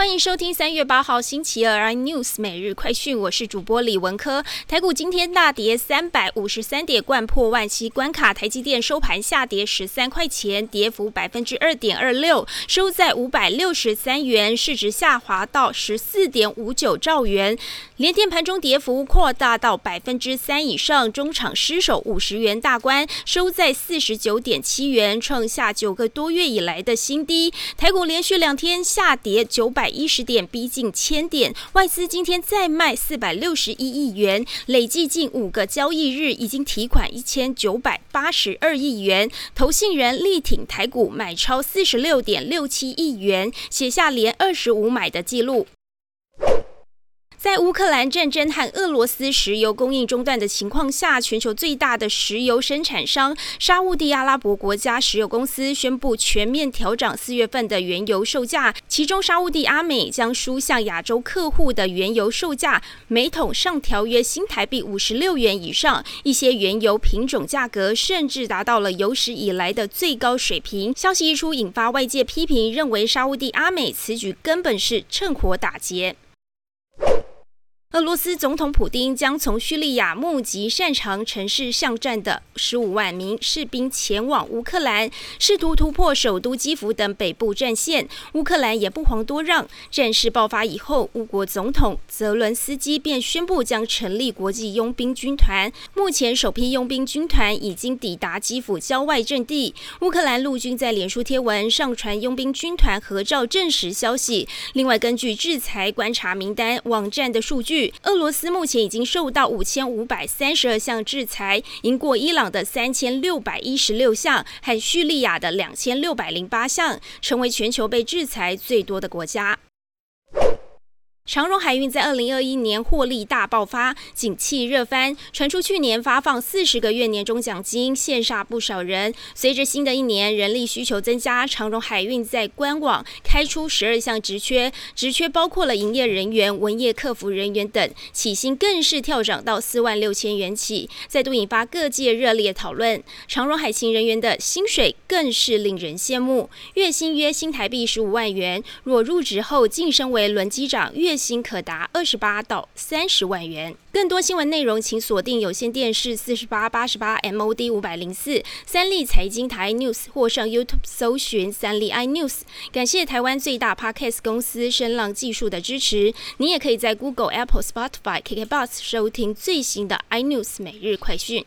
欢迎收听三月八号星期二 iNews 每日快讯，我是主播李文科。台股今天大跌三百五十三点，冠破万七关卡。台积电收盘下跌十三块钱，跌幅百分之二点二六，收在五百六十三元，市值下滑到十四点五九兆元。联电盘中跌幅扩大到百分之三以上，中场失守五十元大关，收在四十九点七元，创下九个多月以来的新低。台股连续两天下跌九百。一十点逼近千点，外资今天再卖四百六十一亿元，累计近五个交易日已经提款一千九百八十二亿元，投信人力挺台股买超四十六点六七亿元，写下连二十五买的记录。在乌克兰战争和俄罗斯石油供应中断的情况下，全球最大的石油生产商沙地阿拉伯国家石油公司宣布全面调整四月份的原油售价，其中沙地阿美将输向亚洲客户的原油售价每桶上调约新台币五十六元以上，一些原油品种价格甚至达到了有史以来的最高水平。消息一出，引发外界批评，认为沙地阿美此举根本是趁火打劫。俄罗斯总统普京将从叙利亚募集擅长城市巷战的十五万名士兵前往乌克兰，试图突破首都基辅等北部战线。乌克兰也不遑多让。战事爆发以后，乌国总统泽伦斯基便宣布将成立国际佣兵军团。目前，首批佣兵军团已经抵达基辅郊外阵地。乌克兰陆军在脸书贴文上传佣兵军团合照，证实消息。另外，根据制裁观察名单网站的数据俄罗斯目前已经受到五千五百三十二项制裁，赢过伊朗的三千六百一十六项和叙利亚的两千六百零八项，成为全球被制裁最多的国家。长荣海运在二零二一年获利大爆发，景气热翻，传出去年发放四十个月年终奖金，羡煞不少人。随着新的一年人力需求增加，长荣海运在官网开出十二项职缺，职缺包括了营业人员、文业客服人员等，起薪更是跳涨到四万六千元起，再度引发各界热烈讨论。长荣海勤人员的薪水更是令人羡慕，月薪约新台币十五万元，若入职后晋升为轮机长，月薪可达二十八到三十万元。更多新闻内容，请锁定有线电视四十八八十八 MOD 五百零四三立财经台 News，或上 YouTube 搜寻三立 iNews。感谢台湾最大 Podcast 公司声浪技术的支持。你也可以在 Google、Apple、Spotify、KKBox 收听最新的 iNews 每日快讯。